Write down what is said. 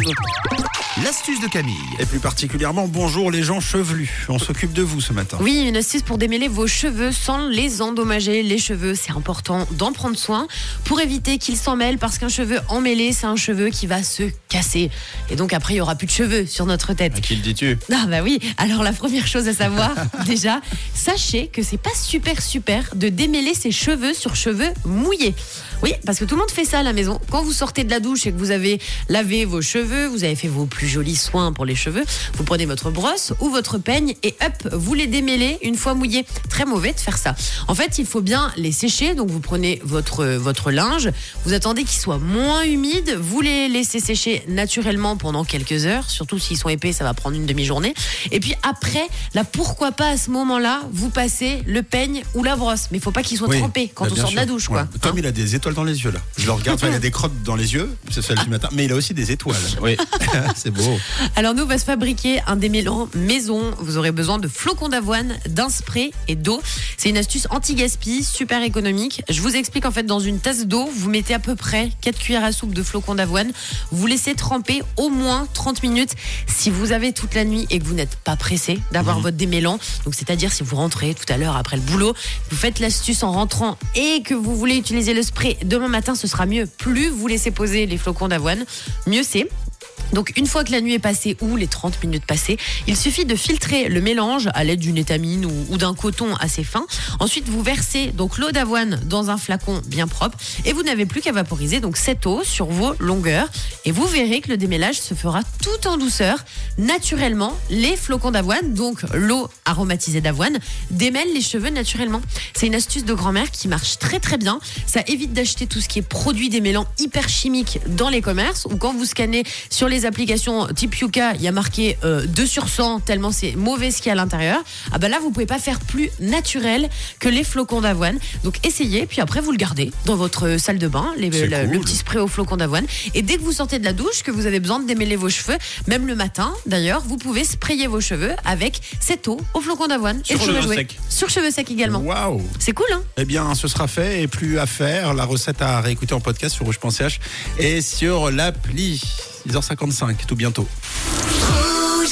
monde. L'astuce de Camille. Et plus particulièrement, bonjour les gens chevelus. On s'occupe de vous ce matin. Oui, une astuce pour démêler vos cheveux sans les endommager. Les cheveux, c'est important d'en prendre soin pour éviter qu'ils s'en mêlent parce qu'un cheveu emmêlé, c'est un cheveu qui va se casser. Et donc après, il y aura plus de cheveux sur notre tête. À qui le dis-tu? Ah bah oui, alors la première chose à savoir, déjà, sachez que c'est pas super super de démêler ses cheveux sur cheveux mouillés. Oui, parce que tout le monde fait ça à la maison. Quand vous sortez de la douche et que vous avez lavé vos cheveux, vous avez fait vos plus jolis soins pour les cheveux, vous prenez votre brosse ou votre peigne et hop, vous les démêlez une fois mouillés. Très mauvais de faire ça. En fait, il faut bien les sécher. Donc vous prenez votre, votre linge, vous attendez qu'ils soient moins humides, vous les laissez sécher naturellement pendant quelques heures. Surtout s'ils sont épais, ça va prendre une demi-journée. Et puis après, là, pourquoi pas à ce moment-là, vous passez le peigne ou la brosse. Mais il faut pas qu'ils soient Oui, trempés quand bah, on sort de la douche, quoi. Ouais. Tom, Hein il a des étoiles dans les yeux là. Je le regarde, enfin, il a des crottes dans les yeux, c'est celle du matin, mais il a aussi des étoiles. Oui, c'est beau. Alors nous, on va se fabriquer un démêlant maison. Vous aurez besoin de flocons d'avoine, d'un spray et d'eau. C'est une astuce anti-gaspi, super économique. Je vous explique en fait dans une tasse d'eau, vous mettez à peu près 4 cuillères à soupe de flocons d'avoine. Vous laissez tremper au moins 30 minutes. Si vous avez toute la nuit et que vous n'êtes pas pressé d'avoir votre démêlant, donc c'est-à-dire si vous rentrez tout à l'heure après le boulot, vous faites l'astuce en rentrant et que vous voulez utiliser le spray demain matin, ce sera mieux. Plus vous laissez poser les flocons d'avoine, mieux c'est. Donc une fois que la nuit est passée ou les 30 minutes passées, il suffit de filtrer le mélange à l'aide d'une étamine ou, d'un coton assez fin. Ensuite, vous versez donc l'eau d'avoine dans un flacon bien propre et vous n'avez plus qu'à vaporiser donc cette eau sur vos longueurs et vous verrez que le démêlage se fera tout en douceur. Naturellement, les flocons d'avoine, donc l'eau aromatisée d'avoine, démêlent les cheveux naturellement. C'est une astuce de grand-mère qui marche très très bien. Ça évite d'acheter tout ce qui est produit démêlant hyper chimique dans les commerces ou quand vous scannez sur les applications type Yuka, il y a marqué euh, 2 sur 100 tellement c'est mauvais ce qu'il y a à l'intérieur. Ah bah là vous pouvez pas faire plus naturel que les flocons d'avoine. Donc essayez puis après vous le gardez dans votre salle de bain, les- le, petit spray aux flocons d'avoine et dès que vous sortez de la douche que vous avez besoin de démêler vos cheveux, même le matin d'ailleurs, vous pouvez sprayer vos cheveux avec cette eau aux flocons d'avoine Sur et cheveux secs. Sur cheveux secs également. Waouh C'est cool hein? Eh bien, ce sera fait et plus à faire. La recette à réécouter en podcast sur rouge.ch et sur l'appli. 6h55, tout bientôt.